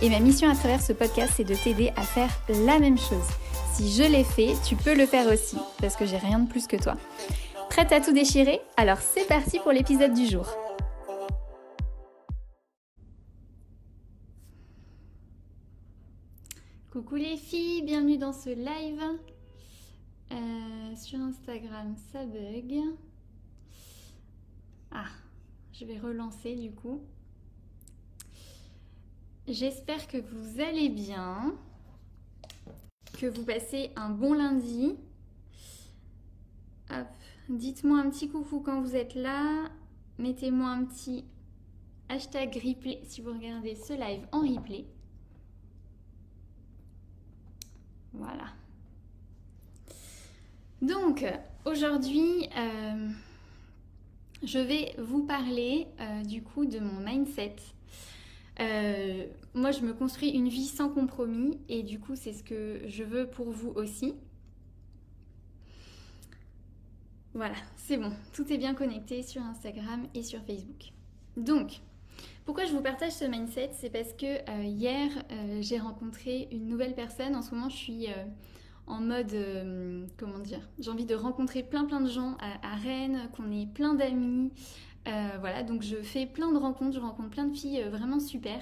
Et ma mission à travers ce podcast, c'est de t'aider à faire la même chose. Si je l'ai fait, tu peux le faire aussi, parce que j'ai rien de plus que toi. Prête à tout déchirer? Alors c'est parti pour l'épisode du jour. Coucou les filles, bienvenue dans ce live. Euh, sur Instagram, ça bug. Ah, je vais relancer du coup. J'espère que vous allez bien, que vous passez un bon lundi. Dites-moi un petit coucou quand vous êtes là. Mettez-moi un petit hashtag replay si vous regardez ce live en replay. Voilà. Donc, aujourd'hui, euh, je vais vous parler euh, du coup de mon mindset euh, moi, je me construis une vie sans compromis et du coup, c'est ce que je veux pour vous aussi. Voilà, c'est bon, tout est bien connecté sur Instagram et sur Facebook. Donc, pourquoi je vous partage ce mindset? C'est parce que euh, hier, euh, j'ai rencontré une nouvelle personne. En ce moment, je suis en mode, comment dire, j'ai envie de rencontrer plein plein de gens à, Rennes, qu'on ait plein d'amis, voilà, donc je fais plein de rencontres, je rencontre plein de filles euh, vraiment super.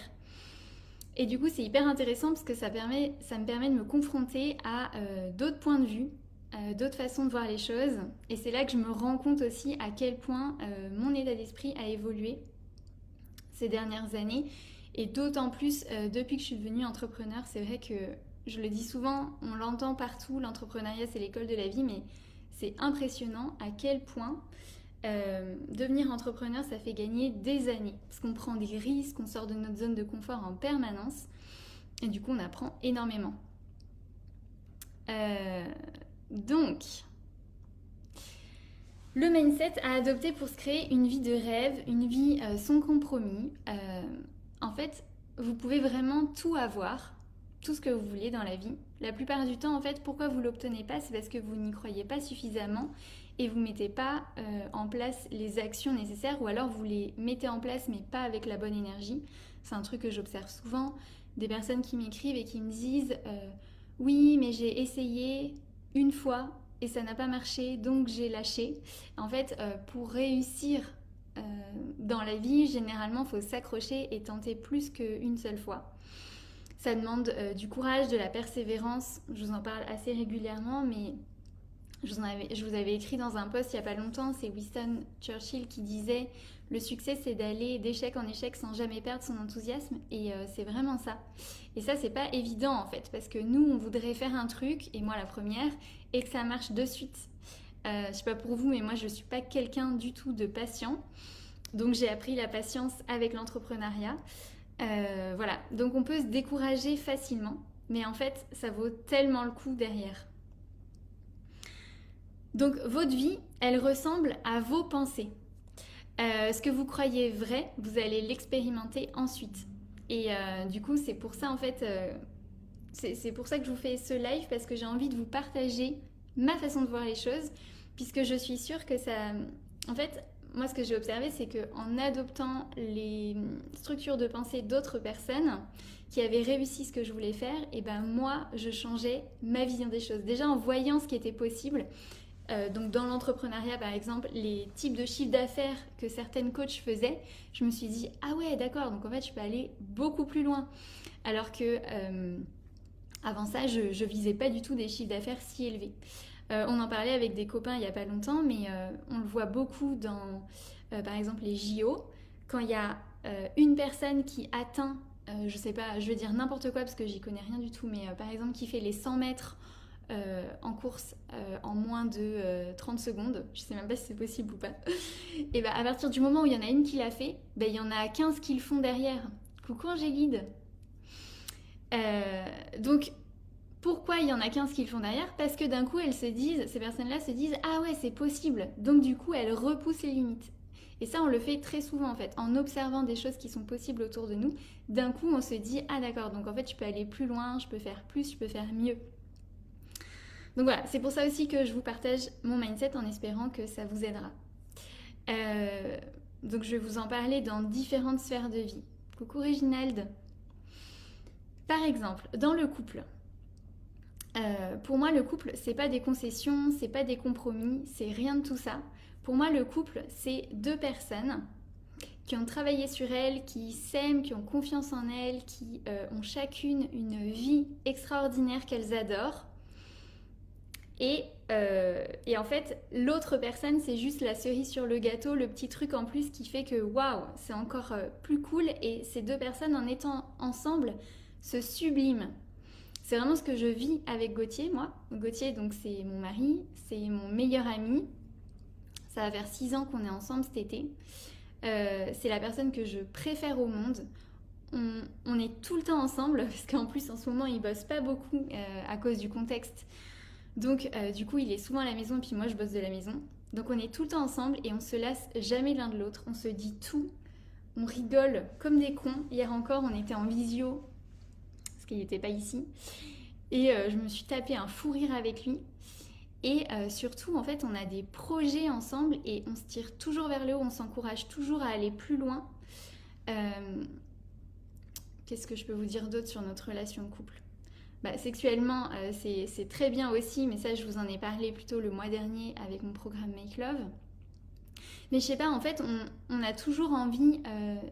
Et du coup, c'est hyper intéressant parce que ça me permet de me confronter à euh, d'autres points de vue, d'autres façons de voir les choses. Et c'est là que je me rends compte aussi à quel point mon état d'esprit a évolué ces dernières années. Et d'autant plus depuis que je suis devenue entrepreneur, c'est vrai que je le dis souvent, on l'entend partout, l'entrepreneuriat c'est l'école de la vie, mais c'est impressionnant à quel point euh, devenir entrepreneur, ça fait gagner des années, parce qu'on prend des risques, on sort de notre zone de confort en permanence, et du coup on apprend énormément. Euh, donc, le mindset à adopter pour se créer une vie de rêve, une vie euh, sans compromis. en fait, vous pouvez vraiment tout avoir, tout ce que vous voulez dans la vie. La plupart du temps, en fait, pourquoi vous l'obtenez pas, c'est parce que vous n'y croyez pas suffisamment et vous mettez pas euh, en place les actions nécessaires ou alors vous les mettez en place mais pas avec la bonne énergie. C'est un truc que j'observe souvent, des personnes qui m'écrivent et qui me disent euh, oui mais j'ai essayé une fois et ça n'a pas marché donc j'ai lâché. En fait euh, pour réussir dans la vie généralement il faut s'accrocher et tenter plus qu'une seule fois. Ça demande du courage, de la persévérance, je vous en parle assez régulièrement mais je vous, avais, écrit dans un post il n'y a pas longtemps, c'est Winston Churchill qui disait le succès c'est d'aller d'échec en échec sans jamais perdre son enthousiasme et euh, c'est vraiment ça. Et ça c'est pas évident en fait parce que nous on voudrait faire un truc et moi la première et que ça marche de suite. Euh, je sais pas pour vous mais moi je suis pas quelqu'un du tout de patient. Donc j'ai appris la patience avec l'entrepreneuriat. Euh, voilà, donc on peut se décourager facilement mais en fait ça vaut tellement le coup derrière. Donc votre vie, elle ressemble à vos pensées. Euh, ce que vous croyez vrai, vous allez l'expérimenter ensuite. Et euh, du coup, c'est pour ça en fait, euh, c'est pour ça que je vous fais ce live parce que j'ai envie de vous partager ma façon de voir les choses, puisque je suis sûre que ça, en fait, moi ce que j'ai observé, c'est que en adoptant les structures de pensée d'autres personnes qui avaient réussi ce que je voulais faire, et ben moi, je changeais ma vision des choses. Déjà en voyant ce qui était possible, euh, donc dans l'entrepreneuriat, par exemple, les types de chiffres d'affaires que certaines coachs faisaient, je me suis dit ah ouais d'accord, donc en fait je peux aller beaucoup plus loin. Alors que euh, avant ça, je, ne visais pas du tout des chiffres d'affaires si élevés. Euh, on en parlait avec des copains il y a pas longtemps, mais on le voit beaucoup dans, par exemple, les JO, quand il y a une personne qui atteint, je sais pas, je vais dire n'importe quoi parce que j'y connais rien du tout, mais par exemple qui fait les 100 mètres euh, en course euh, en moins de 30 euh, secondes, je sais même pas si c'est possible ou pas, et bah à partir du moment où il y en a une qui l'a fait, bah, il y en a 15 qui le font derrière. Coucou Angélide donc, pourquoi il y en a 15 qui le font derrière? Parce que d'un coup, elles se disent, ces personnes-là se disent Ah ouais, c'est possible. Donc, du coup, elles repoussent les limites. Et ça, on le fait très souvent en fait, en observant des choses qui sont possibles autour de nous. D'un coup, on se dit Ah d'accord, donc en fait, je peux aller plus loin, je peux faire plus, je peux faire mieux. Donc voilà, c'est pour ça aussi que je vous partage mon mindset en espérant que ça vous aidera. Euh, donc je vais vous en parler dans différentes sphères de vie. Coucou Réginald. Par exemple, dans le couple, euh, pour moi, le couple, c'est pas des concessions, c'est pas des compromis, c'est rien de tout ça. Pour moi, le couple, c'est deux personnes qui ont travaillé sur elles, qui s'aiment, qui ont confiance en elles, qui euh, ont chacune une vie extraordinaire qu'elles adorent. Et, euh, et, en fait, l'autre personne, c'est juste la cerise sur le gâteau, le petit truc en plus qui fait que waouh, c'est encore plus cool. Et ces deux personnes, en étant ensemble, se subliment. C'est vraiment ce que je vis avec Gauthier, moi. Gauthier, donc c'est mon mari, c'est mon meilleur ami. Ça va faire six ans qu'on est ensemble cet été. Euh, c'est la personne que je préfère au monde. On, est tout le temps ensemble, parce qu'en plus en ce moment il bosse pas beaucoup euh, à cause du contexte. Donc euh, du coup il est souvent à la maison, puis moi je bosse de la maison. Donc on est tout le temps ensemble et on se lasse jamais l'un de l'autre. On se dit tout, on rigole comme des cons. Hier encore on était en visio qu'il n'était pas ici. Et euh, je me suis tapé un fou rire avec lui. Et euh, surtout, en fait, on a des projets ensemble et on se tire toujours vers le haut, on s'encourage toujours à aller plus loin. Qu'est-ce que je peux vous dire d'autre sur notre relation couple? Bah, Sexuellement, c'est très bien aussi, mais ça, je vous en ai parlé plutôt le mois dernier avec mon programme Make Love. Mais je sais pas, en fait, on, a toujours envie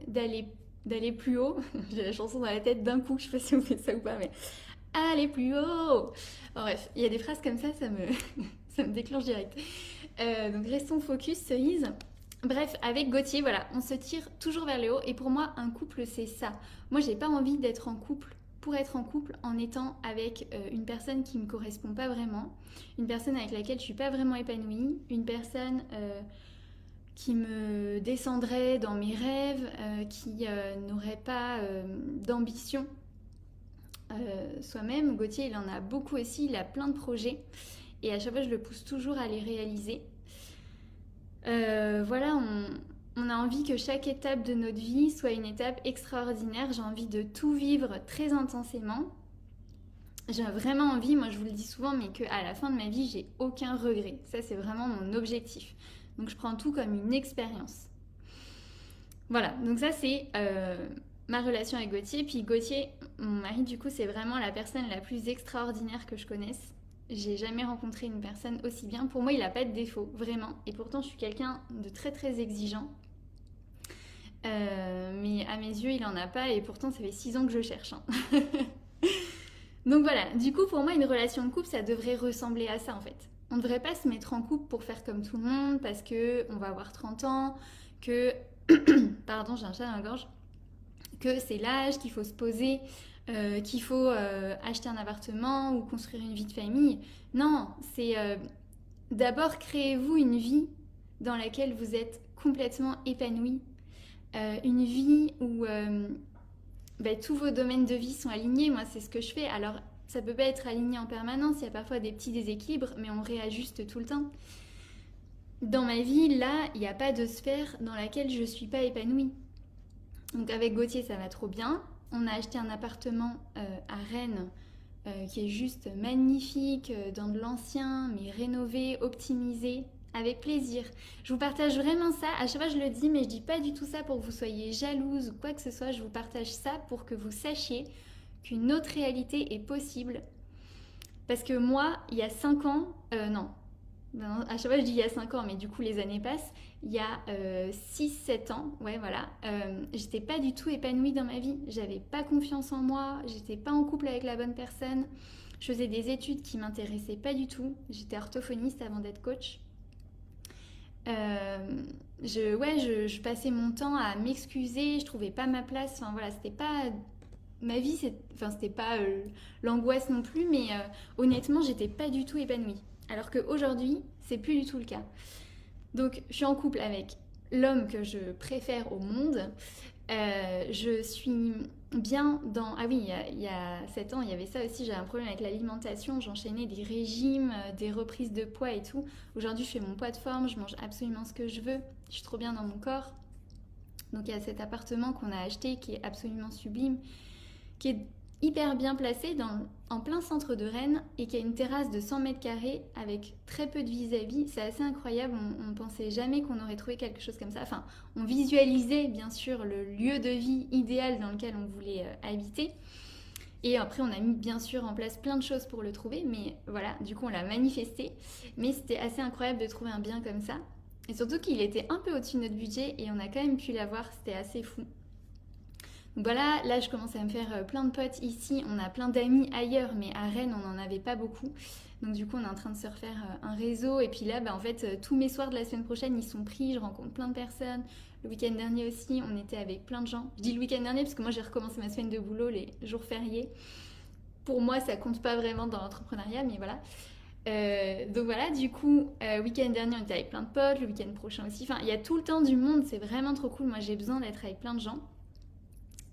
d'aller d'aller plus haut. J'ai la chanson dans la tête d'un coup, je sais pas si vous faites ça ou pas, mais aller plus haut. bref, il y a des phrases comme ça, ça me, ça me déclenche direct. Euh, donc restons focus, cerise. Bref, avec Gauthier, voilà, on se tire toujours vers le haut. Et pour moi, un couple, c'est ça. Moi, j'ai pas envie d'être en couple pour être en couple en étant avec euh, une personne qui me correspond pas vraiment, une personne avec laquelle je suis pas vraiment épanouie, une personne euh, qui me descendrait dans mes rêves, euh, qui n'aurait pas d'ambition soi-même. Gauthier, il en a beaucoup aussi, il a plein de projets et à chaque fois, je le pousse toujours à les réaliser. voilà, on, on, a envie que chaque étape de notre vie soit une étape extraordinaire. J'ai envie de tout vivre très intensément. J'ai vraiment envie, moi je vous le dis souvent, mais qu'à la fin de ma vie, j'ai aucun regret. Ça, c'est vraiment mon objectif. Donc je prends tout comme une expérience. Voilà, donc ça c'est euh, ma relation avec Gauthier. Puis Gauthier, mon mari, du coup, c'est vraiment la personne la plus extraordinaire que je connaisse. J'ai jamais rencontré une personne aussi bien. Pour moi, il n'a pas de défaut, vraiment. Et pourtant, je suis quelqu'un de très très exigeant. Euh, mais à mes yeux, il en a pas. Et pourtant, ça fait six ans que je cherche. Hein. Donc voilà, du coup, pour moi, une relation de couple, ça devrait ressembler à ça en fait on ne devrait pas se mettre en couple pour faire comme tout le monde parce que on va avoir 30 ans, que pardon, j'ai un chat dans la gorge, que c'est l'âge qu'il faut se poser, euh, qu'il faut euh, acheter un appartement ou construire une vie de famille. Non, c'est d'abord créez-vous une vie dans laquelle vous êtes complètement épanoui, une vie où ben, tous vos domaines de vie sont alignés. Moi, c'est ce que je fais. Alors ça peut pas être aligné en permanence, il y a parfois des petits déséquilibres, mais on réajuste tout le temps. Dans ma vie, là, il n'y a pas de sphère dans laquelle je ne suis pas épanouie. Donc avec Gauthier, ça va trop bien. On a acheté un appartement euh, à Rennes euh, qui est juste magnifique, euh, dans de l'ancien, mais rénové, optimisé, avec plaisir. Je vous partage vraiment ça. À chaque fois, je le dis, mais je dis pas du tout ça pour que vous soyez jalouse ou quoi que ce soit. Je vous partage ça pour que vous sachiez qu'une autre réalité est possible. Parce que moi, il y a 5 ans, euh, non, à chaque fois je dis il y a 5 ans, mais du coup les années passent, il y a 6-7 euh, ans, ouais voilà, euh, j'étais pas du tout épanouie dans ma vie, j'avais pas confiance en moi, j'étais pas en couple avec la bonne personne, je faisais des études qui m'intéressaient pas du tout, j'étais orthophoniste avant d'être coach. Je, ouais, je, passais mon temps à m'excuser, je trouvais pas ma place, enfin voilà, c'était pas ma vie, enfin, c'était pas euh, l'angoisse non plus, mais euh, honnêtement, j'étais pas du tout épanouie. Alors qu'aujourd'hui, c'est plus du tout le cas. Donc, je suis en couple avec l'homme que je préfère au monde. Euh, je suis bien dans... Ah oui, il y, a, 7 ans, il y avait ça aussi, j'avais un problème avec l'alimentation, j'enchaînais des régimes, euh, des reprises de poids et tout. Aujourd'hui, je fais mon poids de forme, je mange absolument ce que je veux, je suis trop bien dans mon corps. Donc il y a cet appartement qu'on a acheté qui est absolument sublime, qui est hyper bien placé dans, en plein centre de Rennes et qui a une terrasse de 100 mètres carrés avec très peu de vis-à-vis. C'est assez incroyable, on, ne pensait jamais qu'on aurait trouvé quelque chose comme ça. Enfin, on visualisait bien sûr le lieu de vie idéal dans lequel on voulait euh, habiter. Et après, on a mis bien sûr en place plein de choses pour le trouver, mais voilà, du coup, on l'a manifesté. Mais c'était assez incroyable de trouver un bien comme ça. Et surtout qu'il était un peu au-dessus de notre budget et on a quand même pu l'avoir, c'était assez fou voilà, là je commence à me faire euh, plein de potes ici. On a plein d'amis ailleurs, mais à Rennes on n'en avait pas beaucoup. Donc du coup on est en train de se refaire euh, un réseau. Et puis là, bah, en fait, euh, tous mes soirs de la semaine prochaine ils sont pris. Je rencontre plein de personnes. Le week-end dernier aussi, on était avec plein de gens. Je dis le week-end dernier parce que moi j'ai recommencé ma semaine de boulot les jours fériés. Pour moi, ça compte pas vraiment dans l'entrepreneuriat, mais voilà. donc voilà, du coup, week-end dernier, on était avec plein de potes, le week-end prochain aussi. Enfin, il y a tout le temps du monde, c'est vraiment trop cool. Moi, j'ai besoin d'être avec plein de gens.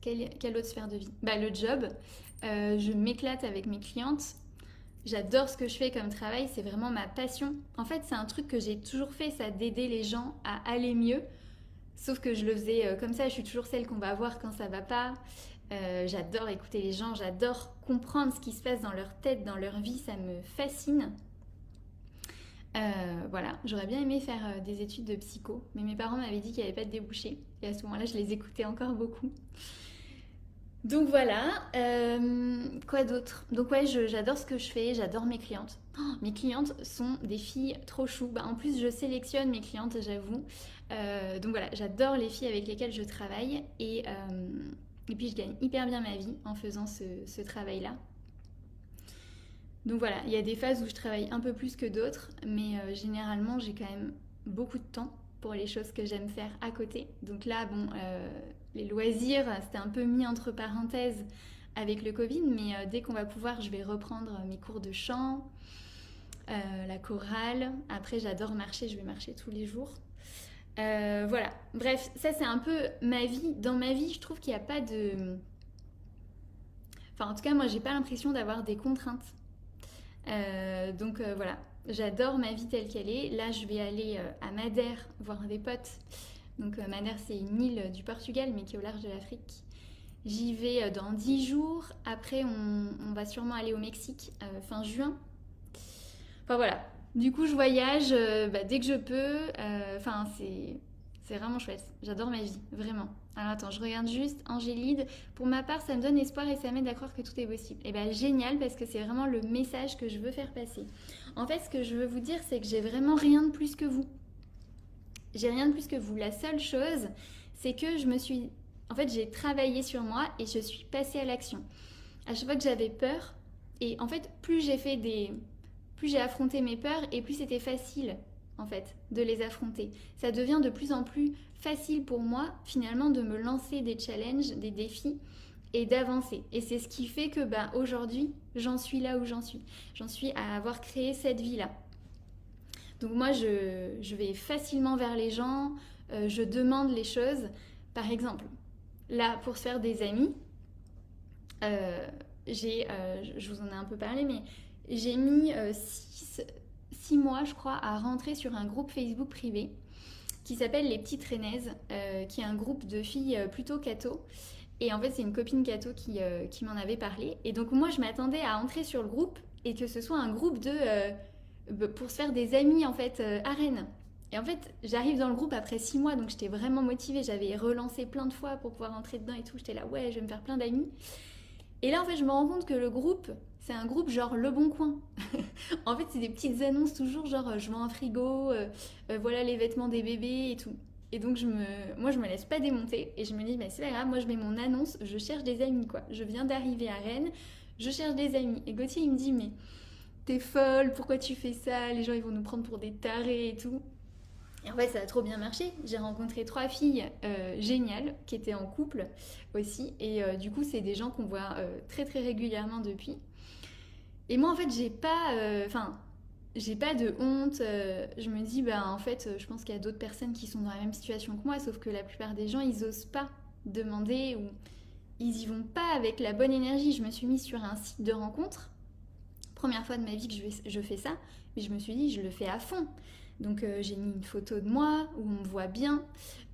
Quelle, autre sphère de vie bah, Le job. Euh, je m'éclate avec mes clientes. J'adore ce que je fais comme travail. C'est vraiment ma passion. En fait, c'est un truc que j'ai toujours fait, ça d'aider les gens à aller mieux. Sauf que je le faisais euh, comme ça. Je suis toujours celle qu'on va voir quand ça va pas. Euh, j'adore écouter les gens. J'adore comprendre ce qui se passe dans leur tête, dans leur vie. Ça me fascine. voilà, j'aurais bien aimé faire des études de psycho, mais mes parents m'avaient dit qu'il n'y avait pas de débouché. Et à ce moment-là, je les écoutais encore beaucoup. Donc voilà, euh, quoi d'autre? Donc ouais, j'adore ce que je fais, j'adore mes clientes. Oh, mes clientes sont des filles trop chou. Bah, en plus, je sélectionne mes clientes, j'avoue. Euh, donc voilà, j'adore les filles avec lesquelles je travaille et, euh, puis je gagne hyper bien ma vie en faisant ce, ce travail-là. Donc voilà, il y a des phases où je travaille un peu plus que d'autres, mais généralement j'ai quand même beaucoup de temps pour les choses que j'aime faire à côté. Donc là, bon, les loisirs, c'était un peu mis entre parenthèses avec le Covid, mais euh, dès qu'on va pouvoir, je vais reprendre mes cours de chant, euh, la chorale. Après, j'adore marcher, je vais marcher tous les jours. Euh, voilà, bref, ça c'est un peu ma vie. Dans ma vie, je trouve qu'il n'y a pas de... Enfin, en tout cas, moi, j'ai pas l'impression d'avoir des contraintes. donc voilà, j'adore ma vie telle qu'elle est. Là, je vais aller à Madère voir des potes donc euh, Madère, c'est une île du Portugal, mais qui est au large de l'Afrique. J'y vais euh, dans 10 jours. Après, on, va sûrement aller au Mexique euh, fin juin. Enfin voilà. Du coup, je voyage bah, dès que je peux. Enfin, c'est c'est vraiment chouette. J'adore ma vie, vraiment. Alors attends, je regarde juste Angélide. Pour ma part, ça me donne espoir et ça m'aide à croire que tout est possible. Et eh bien génial parce que c'est vraiment le message que je veux faire passer. En fait, ce que je veux vous dire, c'est que j'ai vraiment rien de plus que vous j'ai rien de plus que vous. La seule chose, c'est que je me suis. En fait, j'ai travaillé sur moi et je suis passée à l'action. À chaque fois que j'avais peur, et en fait, plus j'ai fait des. Plus j'ai affronté mes peurs et plus c'était facile, en fait, de les affronter. Ça devient de plus en plus facile pour moi, finalement, de me lancer des challenges, des défis et d'avancer. Et c'est ce qui fait que ben, aujourd'hui, j'en suis là où j'en suis. J'en suis à avoir créé cette vie-là. Donc moi, je, vais facilement vers les gens, euh, je demande les choses. Par exemple, là, pour se faire des amis, euh, j'ai, euh, je vous en ai un peu parlé, mais j'ai mis six, mois, je crois, à rentrer sur un groupe Facebook privé qui s'appelle Les Petites Rennaises, qui est un groupe de filles plutôt cato. Et en fait, c'est une copine cato qui, qui m'en avait parlé. Et donc moi, je m'attendais à entrer sur le groupe et que ce soit un groupe de pour se faire des amis en fait euh, à Rennes. Et en fait, j'arrive dans le groupe après six mois, donc j'étais vraiment motivée. J'avais relancé plein de fois pour pouvoir entrer dedans et tout. J'étais là, ouais, je vais me faire plein d'amis. Et là, en fait, je me rends compte que le groupe, c'est un groupe genre Le Bon Coin. en fait, c'est des petites annonces toujours genre euh, je vends un frigo, euh, voilà les vêtements des bébés et tout. Et donc, je me, moi, je me laisse pas démonter et je me dis, mais c'est pas grave, moi, je mets mon annonce, je cherche des amis, quoi. Je viens d'arriver à Rennes, je cherche des amis. Et Gauthier, il me dit, mais t'es folle, pourquoi tu fais ça? Les gens ils vont nous prendre pour des tarés et tout. Et en fait, ça a trop bien marché. J'ai rencontré trois filles euh, géniales qui étaient en couple aussi. Et euh, du coup, c'est des gens qu'on voit euh, très très régulièrement depuis. Et moi, en fait, j'ai pas. Enfin, j'ai pas de honte. je me dis, bah en fait, je pense qu'il y a d'autres personnes qui sont dans la même situation que moi, sauf que la plupart des gens, ils osent pas demander ou ils y vont pas avec la bonne énergie. Je me suis mise sur un site de rencontre. Première fois de ma vie que je, fais ça, mais je me suis dit, je le fais à fond. Donc euh, j'ai mis une photo de moi où on me voit bien.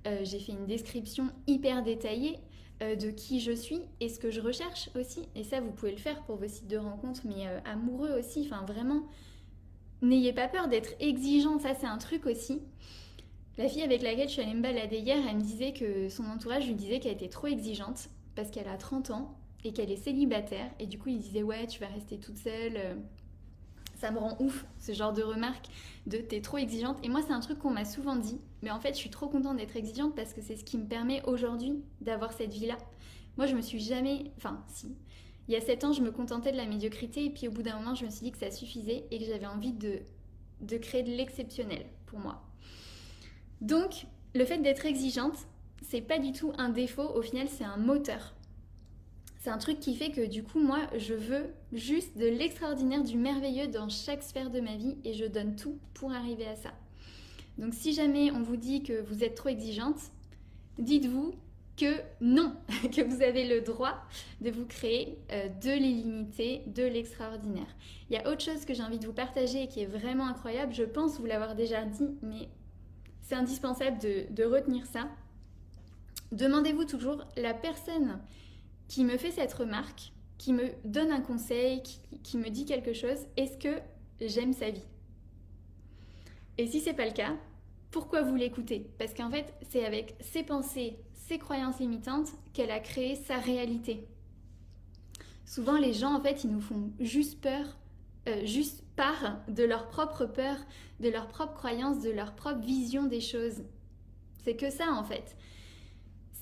Euh, j'ai fait une description hyper détaillée euh, de qui je suis et ce que je recherche aussi. Et ça, vous pouvez le faire pour vos sites de rencontre, mais amoureux aussi. Enfin, vraiment, n'ayez pas peur d'être exigeant. Ça, c'est un truc aussi. La fille avec laquelle je suis allée me balader hier, elle me disait que son entourage lui disait qu'elle était trop exigeante parce qu'elle a 30 ans et qu'elle est célibataire. Et du coup, il disait Ouais, tu vas rester toute seule. Euh, ça me rend ouf, ce genre de remarque de t'es trop exigeante. Et moi, c'est un truc qu'on m'a souvent dit. Mais en fait, je suis trop contente d'être exigeante parce que c'est ce qui me permet aujourd'hui d'avoir cette vie-là. Moi, je me suis jamais. Enfin, si. Il y a 7 ans, je me contentais de la médiocrité. Et puis au bout d'un moment, je me suis dit que ça suffisait et que j'avais envie de, de créer de l'exceptionnel pour moi. Donc, le fait d'être exigeante, c'est pas du tout un défaut, au final c'est un moteur. C'est un truc qui fait que du coup moi je veux juste de l'extraordinaire, du merveilleux dans chaque sphère de ma vie et je donne tout pour arriver à ça. Donc si jamais on vous dit que vous êtes trop exigeante, dites-vous que non, que vous avez le droit de vous créer euh, de l'illimité, de l'extraordinaire. Il y a autre chose que j'ai envie de vous partager et qui est vraiment incroyable, je pense vous l'avoir déjà dit, mais c'est indispensable de retenir ça. Demandez-vous toujours la personne qui me fait cette remarque, qui me donne un conseil, qui, me dit quelque chose, est-ce que j'aime sa vie? Et si c'est pas le cas, pourquoi vous l'écoutez? Parce qu'en fait, c'est avec ses pensées, ses croyances limitantes qu'elle a créé sa réalité. Souvent, les gens, en fait, ils nous font juste peur, euh, juste part de leur propre peur, de leur propre croyance, de leur propre vision des choses. C'est que ça, en fait.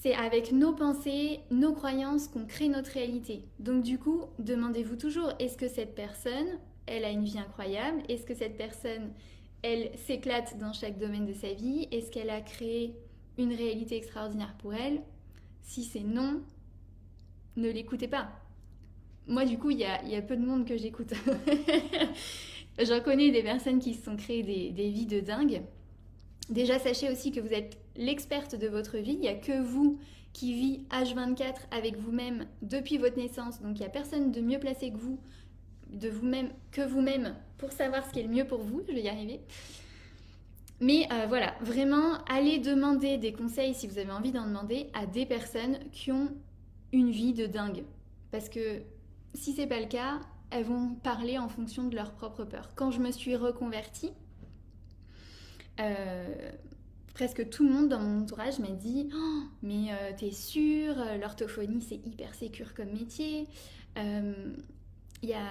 C'est avec nos pensées, nos croyances qu'on crée notre réalité. Donc du coup, demandez-vous toujours, est-ce que cette personne, elle a une vie incroyable? Est-ce que cette personne, elle s'éclate dans chaque domaine de sa vie? Est-ce qu'elle a créé une réalité extraordinaire pour elle? Si c'est non, ne l'écoutez pas. Moi, du coup, il y a, peu de monde que j'écoute. J'en connais des personnes qui se sont créées des, des vies de dingue. Déjà, sachez aussi que vous êtes l'experte de votre vie. Il n'y a que vous qui vit H24 avec vous-même depuis votre naissance. Donc, il n'y a personne de mieux placé que vous, de vous-même, que vous-même pour savoir ce qui est le mieux pour vous. Je vais y arriver. Mais euh, voilà, vraiment, allez demander des conseils si vous avez envie d'en demander à des personnes qui ont une vie de dingue. Parce que si c'est pas le cas, elles vont parler en fonction de leur propre peur. Quand je me suis reconvertie, euh, presque tout le monde dans mon entourage m'a dit oh, Mais euh, t'es sûre, l'orthophonie c'est hyper sécure comme métier. Euh, il y a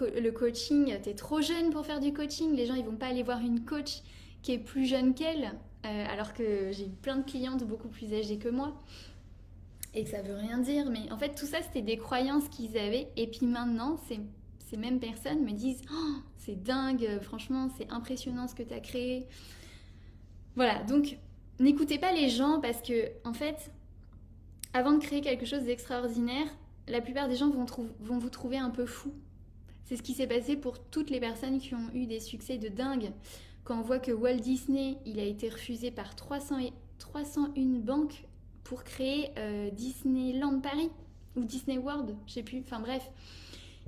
le coaching, t'es trop jeune pour faire du coaching. Les gens ils vont pas aller voir une coach qui est plus jeune qu'elle, alors que j'ai plein de clientes beaucoup plus âgées que moi. Et que ça veut rien dire. Mais en fait, tout ça c'était des croyances qu'ils avaient. Et puis maintenant, c'est ces mêmes personnes me disent oh, c'est dingue, franchement, c'est impressionnant ce que tu as créé. Voilà, donc n'écoutez pas les gens parce que, en fait, avant de créer quelque chose d'extraordinaire, la plupart des gens vont, vous trouver un peu fou. C'est ce qui s'est passé pour toutes les personnes qui ont eu des succès de dingue. Quand on voit que Walt Disney, il a été refusé par 300 et 301 banques pour créer euh, Disneyland Paris ou Disney World, je sais plus, enfin bref.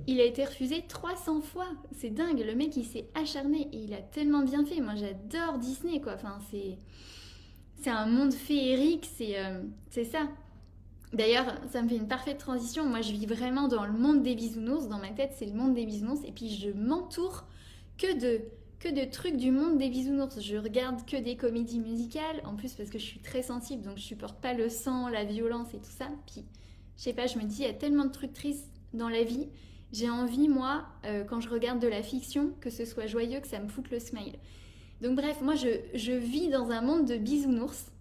Il a été refusé 300 fois. C'est dingue. Le mec, il s'est acharné et il a tellement bien fait. Moi, j'adore Disney, quoi. Enfin, c'est. Un monde féerique, c'est euh, c'est ça. D'ailleurs, ça me fait une parfaite transition. Moi, je vis vraiment dans le monde des bisounours. Dans ma tête, c'est le monde des bisounours. Et puis, je m'entoure que de, trucs du monde des bisounours. Je regarde que des comédies musicales. En plus, parce que je suis très sensible, donc je supporte pas le sang, la violence et tout ça. Puis, je sais pas, je me dis, il y a tellement de trucs tristes dans la vie j'ai envie, moi, euh, quand je regarde de la fiction, que ce soit joyeux, que ça me foute le smile. Donc bref, moi, je, je vis dans un monde de bisounours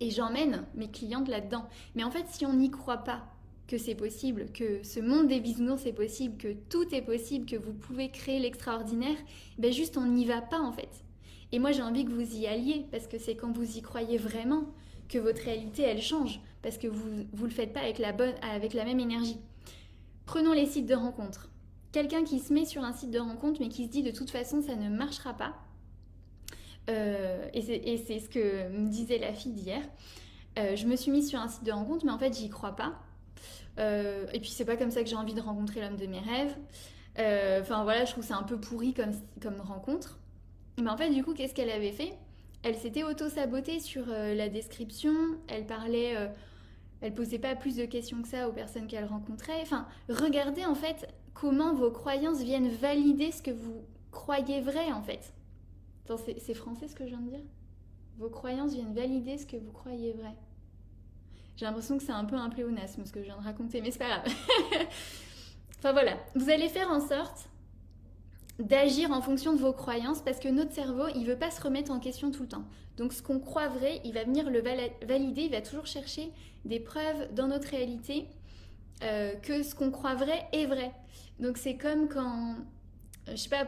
et j'emmène mes clientes là-dedans. Mais en fait, si on n'y croit pas que c'est possible, que ce monde des bisounours est possible, que tout est possible, que vous pouvez créer l'extraordinaire, ben juste on n'y va pas en fait. Et moi j'ai envie que vous y alliez parce que c'est quand vous y croyez vraiment que votre réalité elle change parce que vous ne le faites pas avec la, bonne, avec la même énergie. Prenons les sites de rencontres. Quelqu'un qui se met sur un site de rencontre mais qui se dit de toute façon ça ne marchera pas. Euh, et c'est ce que me disait la fille d'hier. Euh, je me suis mise sur un site de rencontre mais en fait j'y crois pas. et puis c'est pas comme ça que j'ai envie de rencontrer l'homme de mes rêves. Enfin voilà, je trouve c'est un peu pourri comme, comme rencontre. Mais en fait, du coup, qu'est-ce qu'elle avait fait? Elle s'était auto-sabotée sur la description. Elle parlait elle posait pas plus de questions que ça aux personnes qu'elle rencontrait. Enfin, regardez en fait comment vos croyances viennent valider ce que vous croyez vrai en fait. C'est français ce que je viens de dire? Vos croyances viennent valider ce que vous croyez vrai. J'ai l'impression que c'est un peu un pléonasme ce que je viens de raconter, mais c'est pas grave. enfin voilà, vous allez faire en sorte d'agir en fonction de vos croyances parce que notre cerveau, il veut pas se remettre en question tout le temps. Donc ce qu'on croit vrai, il va venir le valider, il va toujours chercher des preuves dans notre réalité euh, que ce qu'on croit vrai est vrai. Donc c'est comme quand, je sais pas,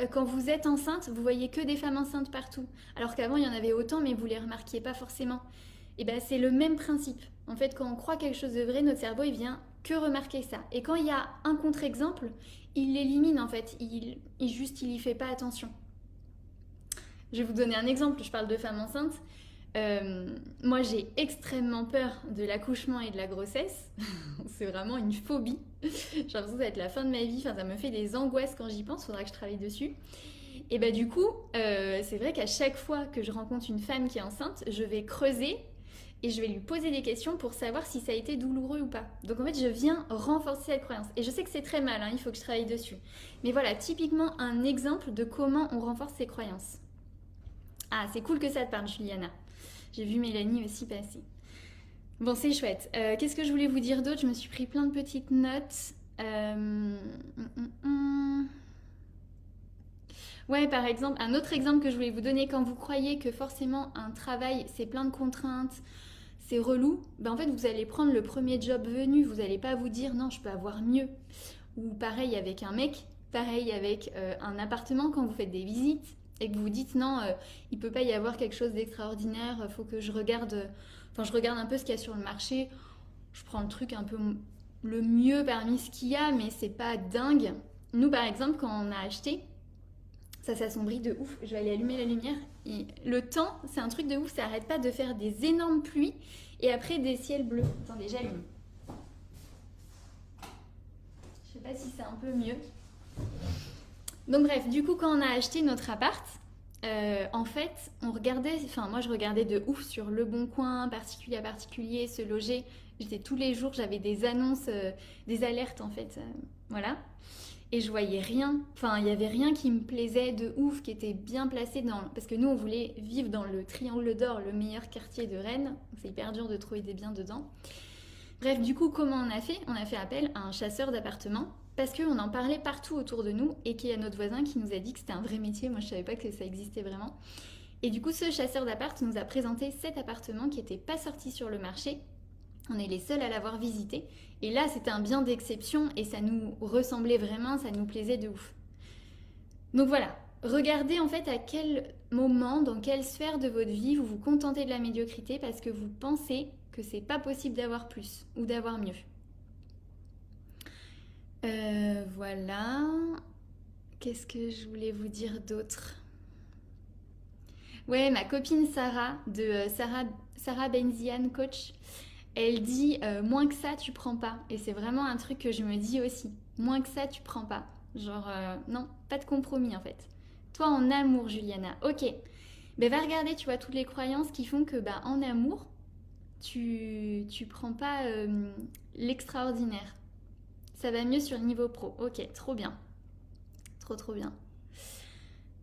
euh, quand vous êtes enceinte, vous voyez que des femmes enceintes partout. Alors qu'avant, il y en avait autant, mais vous les remarquiez pas forcément. Et ben c'est le même principe. En fait, quand on croit quelque chose de vrai, notre cerveau, il vient que remarquer ça. Et quand il y a un contre-exemple, il l'élimine en fait. Il, il juste, il y fait pas attention. Je vais vous donner un exemple. Je parle de femmes enceintes. Euh, moi, j'ai extrêmement peur de l'accouchement et de la grossesse. c'est vraiment une phobie. j'ai l'impression que ça va être la fin de ma vie. Enfin, ça me fait des angoisses quand j'y pense. Faudra que je travaille dessus. Et bah du coup, euh, c'est vrai qu'à chaque fois que je rencontre une femme qui est enceinte, je vais creuser et je vais lui poser des questions pour savoir si ça a été douloureux ou pas. Donc en fait, je viens renforcer cette croyance. Et je sais que c'est très mal, hein, il faut que je travaille dessus. Mais voilà, typiquement un exemple de comment on renforce ses croyances. Ah, c'est cool que ça te parle, Juliana. J'ai vu Mélanie aussi passer. Bon, c'est chouette. Euh, qu'est-ce que je voulais vous dire d'autre? Je me suis pris plein de petites notes. Euh, hum, hum, hum. Ouais, par exemple, un autre exemple que je voulais vous donner, quand vous croyez que forcément un travail, c'est plein de contraintes, relou, ben en fait, vous allez prendre le premier job venu, vous n'allez pas vous dire non, je peux avoir mieux. Ou pareil avec un mec, pareil avec euh, un appartement quand vous faites des visites et que vous vous dites non, il euh, il peut pas y avoir quelque chose d'extraordinaire, il faut que je regarde, enfin je regarde un peu ce qu'il y a sur le marché, je prends le truc un peu le mieux parmi ce qu'il y a, mais c'est pas dingue. Nous par exemple, quand on a acheté, ça s'assombrit de ouf. Je vais aller allumer la lumière. Le temps, c'est un truc de ouf. Ça arrête pas de faire des énormes pluies et après des ciels bleus. Attendez, j'allume. Je sais pas si c'est un peu mieux. Donc bref, du coup, quand on a acheté notre appart, euh, en fait, on regardait, enfin moi je regardais de ouf sur Le Bon Coin, particulier à particulier, se loger. J'étais tous les jours, j'avais des annonces, euh, des alertes en fait, euh, voilà. Et je voyais rien, enfin il y avait rien qui me plaisait de ouf, qui était bien placé dans, parce que nous on voulait vivre dans le Triangle d'Or, le meilleur quartier de Rennes. C'est hyper dur de trouver des biens dedans. Bref, du coup, comment on a fait? On a fait appel à un chasseur d'appartements parce qu'on en parlait partout autour de nous et qu'il y a notre voisin qui nous a dit que c'était un vrai métier. Moi, je savais pas que ça existait vraiment. Et du coup, ce chasseur d'appart nous a présenté cet appartement qui n'était pas sorti sur le marché. On est les seuls à l'avoir visité. Et là, c'était un bien d'exception et ça nous ressemblait vraiment, ça nous plaisait de ouf. Donc voilà, regardez en fait à quel moment, dans quelle sphère de votre vie vous vous contentez de la médiocrité parce que vous pensez que c'est pas possible d'avoir plus ou d'avoir mieux. Euh, voilà. Qu'est-ce que je voulais vous dire d'autre? Ouais, ma copine Sarah, de euh, Sarah, Sarah Benzian, coach, elle dit euh, moins que ça, tu prends pas. Et c'est vraiment un truc que je me dis aussi. Moins que ça, tu prends pas. Genre, non, pas de compromis en fait. Toi en amour, Juliana. Ok. Ben va regarder, tu vois, toutes les croyances qui font que bah, en amour, tu, tu prends pas l'extraordinaire. Ça va mieux sur niveau pro. Ok, trop bien. Trop trop bien.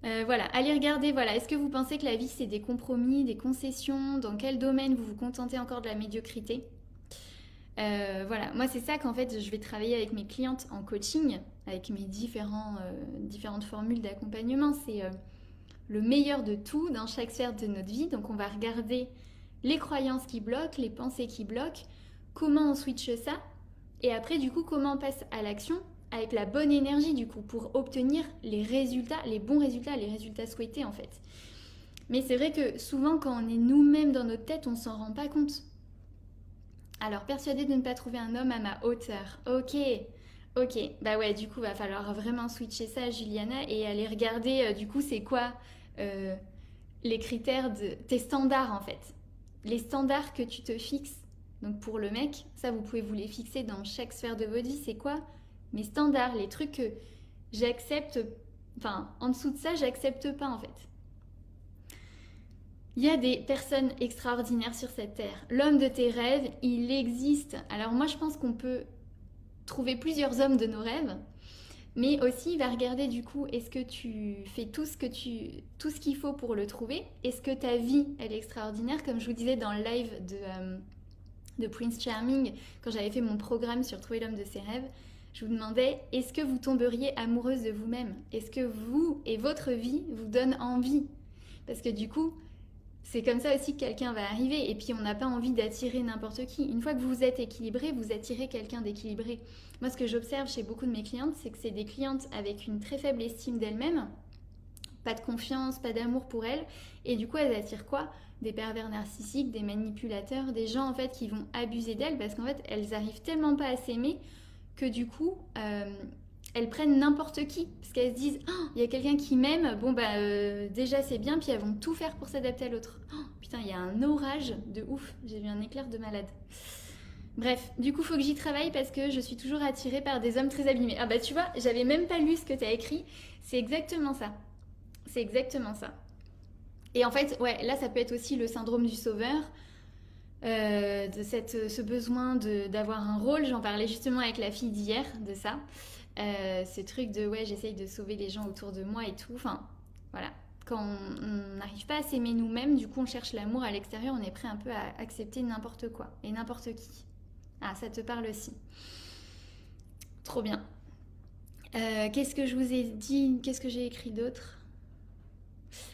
Euh, voilà, allez regarder, voilà, est-ce que vous pensez que la vie c'est des compromis, des concessions? Dans quel domaine vous vous contentez encore de la médiocrité? Euh, Voilà, moi c'est ça qu'en fait je vais travailler avec mes clientes en coaching, avec mes différents, euh, différentes formules d'accompagnement. C'est le meilleur de tout dans chaque sphère de notre vie. Donc on va regarder les croyances qui bloquent, les pensées qui bloquent, comment on switch ça et après, du coup, comment on passe à l'action avec la bonne énergie, du coup, pour obtenir les résultats, les bons résultats, les résultats souhaités, en fait. Mais c'est vrai que souvent, quand on est nous-mêmes dans notre tête, on s'en rend pas compte. Alors, persuadée de ne pas trouver un homme à ma hauteur. Ok, ok. Bah ouais, du coup, va falloir vraiment switcher ça Juliana et aller regarder, euh, du coup, c'est quoi euh, les critères de tes standards, en fait. Les standards que tu te fixes Donc pour le mec, ça vous pouvez vous les fixer dans chaque sphère de votre vie. C'est quoi mes standards, les trucs que j'accepte, enfin en dessous de ça, j'accepte pas en fait. Il y a des personnes extraordinaires sur cette terre. L'homme de tes rêves, il existe. Alors moi je pense qu'on peut trouver plusieurs hommes de nos rêves, mais aussi il va regarder du coup est-ce que tu fais tout ce qu'il faut pour le trouver? Est-ce que ta vie elle est extraordinaire? Comme je vous disais dans le live de euh, de Prince Charming quand j'avais fait mon programme sur trouver l'homme de ses rêves je vous demandais, est-ce que vous tomberiez amoureuse de vous-même? Est-ce que vous et votre vie vous donnent envie? Parce que du coup, c'est comme ça aussi que quelqu'un va arriver. Et puis, on n'a pas envie d'attirer n'importe qui. Une fois que vous êtes équilibré, vous attirez quelqu'un d'équilibré. Moi, ce que j'observe chez beaucoup de mes clientes, c'est que c'est des clientes avec une très faible estime d'elles-mêmes, pas de confiance, pas d'amour pour elles. Et du coup, elles attirent quoi? Des pervers narcissiques, des manipulateurs, des gens en fait qui vont abuser d'elles parce qu'en fait, elles arrivent tellement pas à s'aimer que du coup, euh, elles prennent n'importe qui. Parce qu'elles se disent, oh, il y a quelqu'un qui m'aime, bon bah euh, déjà c'est bien, puis elles vont tout faire pour s'adapter à l'autre. Oh, putain, il y a un orage de ouf, j'ai vu un éclair de malade. Bref, du coup, faut que j'y travaille parce que je suis toujours attirée par des hommes très abîmés. Ah bah tu vois, j'avais même pas lu ce que tu as écrit. C'est exactement ça. C'est exactement ça. Et en fait, ouais, là, ça peut être aussi le syndrome du sauveur. Euh, de cette, ce besoin d'avoir un rôle. J'en parlais justement avec la fille d'hier de ça. Euh, ce truc de ouais, j'essaye de sauver les gens autour de moi et tout. Enfin, voilà. Quand on n'arrive pas à s'aimer nous-mêmes, du coup, on cherche l'amour à l'extérieur, on est prêt un peu à accepter n'importe quoi et n'importe qui. Ah, ça te parle aussi. Trop bien. Euh, qu'est-ce que je vous ai dit? Qu'est-ce que j'ai écrit d'autre?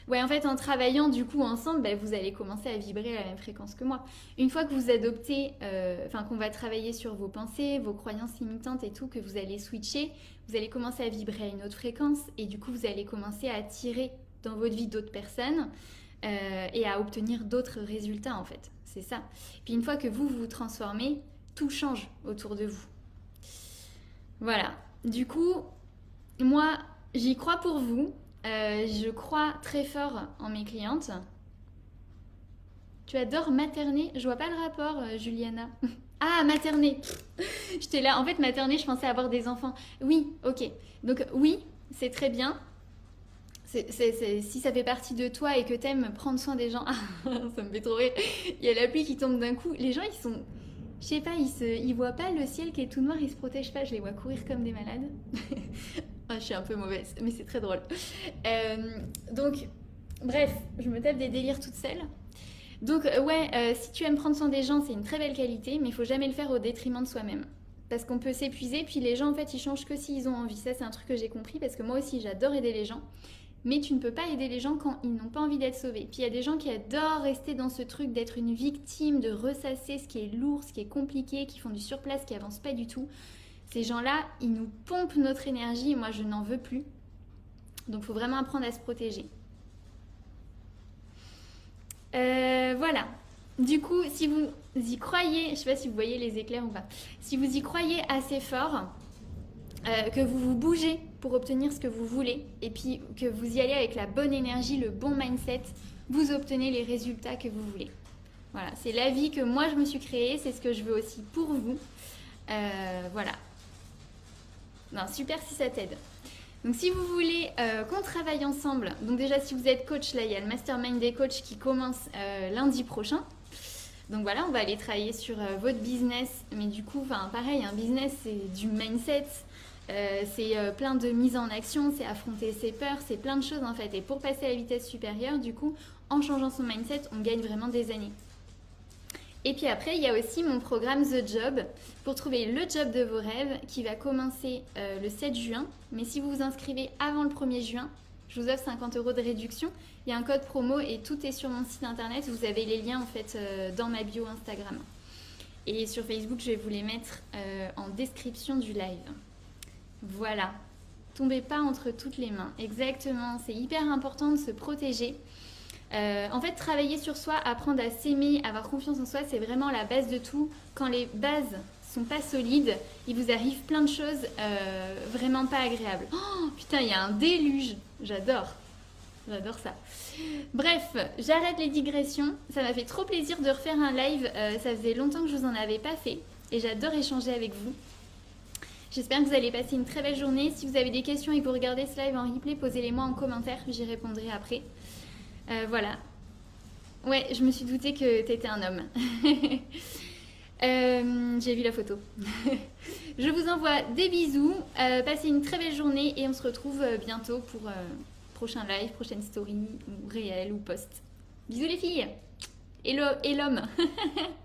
Ouais, en fait, en travaillant du coup ensemble, bah, vous allez commencer à vibrer à la même fréquence que moi. Une fois que vous adoptez, euh, enfin qu'on va travailler sur vos pensées, vos croyances limitantes et tout, que vous allez switcher, vous allez commencer à vibrer à une autre fréquence et du coup vous allez commencer à attirer dans votre vie d'autres personnes euh, et à obtenir d'autres résultats en fait. C'est ça. Puis une fois que vous vous transformez, tout change autour de vous. Voilà. Du coup, moi, j'y crois pour vous. Euh, je crois très fort en mes clientes. Tu adores materner Je vois pas le rapport, euh, Juliana. ah, materner J'étais là. En fait, materner, je pensais avoir des enfants. Oui, ok. Donc, oui, c'est très bien. si ça fait partie de toi et que t'aimes prendre soin des gens, ça me fait trop rire. Il y a la pluie qui tombe d'un coup. Les gens, ils sont. Je sais pas, ils voient pas le ciel qui est tout noir, ils se protègent pas. Je les vois courir comme des malades. Ah, je suis un peu mauvaise, mais c'est très drôle. Euh, donc, bref, je me tape des délires toute seule. Donc, euh, ouais, euh, si tu aimes prendre soin des gens, c'est une très belle qualité, mais il faut jamais le faire au détriment de soi-même. Parce qu'on peut s'épuiser, puis les gens, en fait, ils changent que s'ils ont envie. Ça, c'est un truc que j'ai compris, parce que moi aussi, j'adore aider les gens. Mais tu ne peux pas aider les gens quand ils n'ont pas envie d'être sauvés. Puis il y a des gens qui adorent rester dans ce truc d'être une victime, de ressasser ce qui est lourd, ce qui est compliqué, qui font du surplace, qui avancent pas du tout. Ces gens-là, ils nous pompent notre énergie moi je n'en veux plus. Donc il faut vraiment apprendre à se protéger. Euh, voilà. Du coup, si vous y croyez, je ne sais pas si vous voyez les éclairs ou pas, si vous y croyez assez fort, euh, que vous vous bougez pour obtenir ce que vous voulez, et puis que vous y allez avec la bonne énergie, le bon mindset, vous obtenez les résultats que vous voulez. Voilà, c'est la vie que moi je me suis créée, c'est ce que je veux aussi pour vous. Euh, voilà, super si ça t'aide. Donc si vous voulez euh, qu'on travaille ensemble, donc déjà si vous êtes coach, là il y a le mastermind des coachs qui commence euh, lundi prochain. Donc voilà, on va aller travailler sur euh, votre business, mais du coup, pareil, un business c'est du mindset, c'est plein de mise en action, c'est affronter ses peurs, c'est plein de choses en fait. Et pour passer à la vitesse supérieure, du coup, en changeant son mindset, on gagne vraiment des années. Et puis après, il y a aussi mon programme The Job pour trouver le job de vos rêves qui va commencer euh, le 7 juin. Mais si vous vous inscrivez avant le 1er juin, je vous offre 50 euros de réduction. Il y a un code promo et tout est sur mon site internet. Vous avez les liens en fait euh, dans ma bio Instagram. Et sur Facebook, je vais vous les mettre euh, en description du live. Voilà. Tombez pas entre toutes les mains. Exactement. C'est hyper important de se protéger. Euh, en fait, travailler sur soi, apprendre à s'aimer, avoir confiance en soi, c'est vraiment la base de tout. Quand les bases sont pas solides, il vous arrive plein de choses euh, vraiment pas agréables. Oh putain, il y a un déluge, j'adore. J'adore ça. Bref, j'arrête les digressions. Ça m'a fait trop plaisir de refaire un live. Euh, ça faisait longtemps que je vous en avais pas fait. Et j'adore échanger avec vous. J'espère que vous allez passer une très belle journée. Si vous avez des questions et que vous regardez ce live en replay, posez-les-moi en commentaire. J'y répondrai après. Euh, voilà. Ouais, je me suis douté que t'étais un homme. Euh, j'ai vu la photo. je vous envoie des bisous. passez une très belle journée et on se retrouve bientôt pour prochain live, prochaine story, ou réel, ou post. Bisous les filles Et l'homme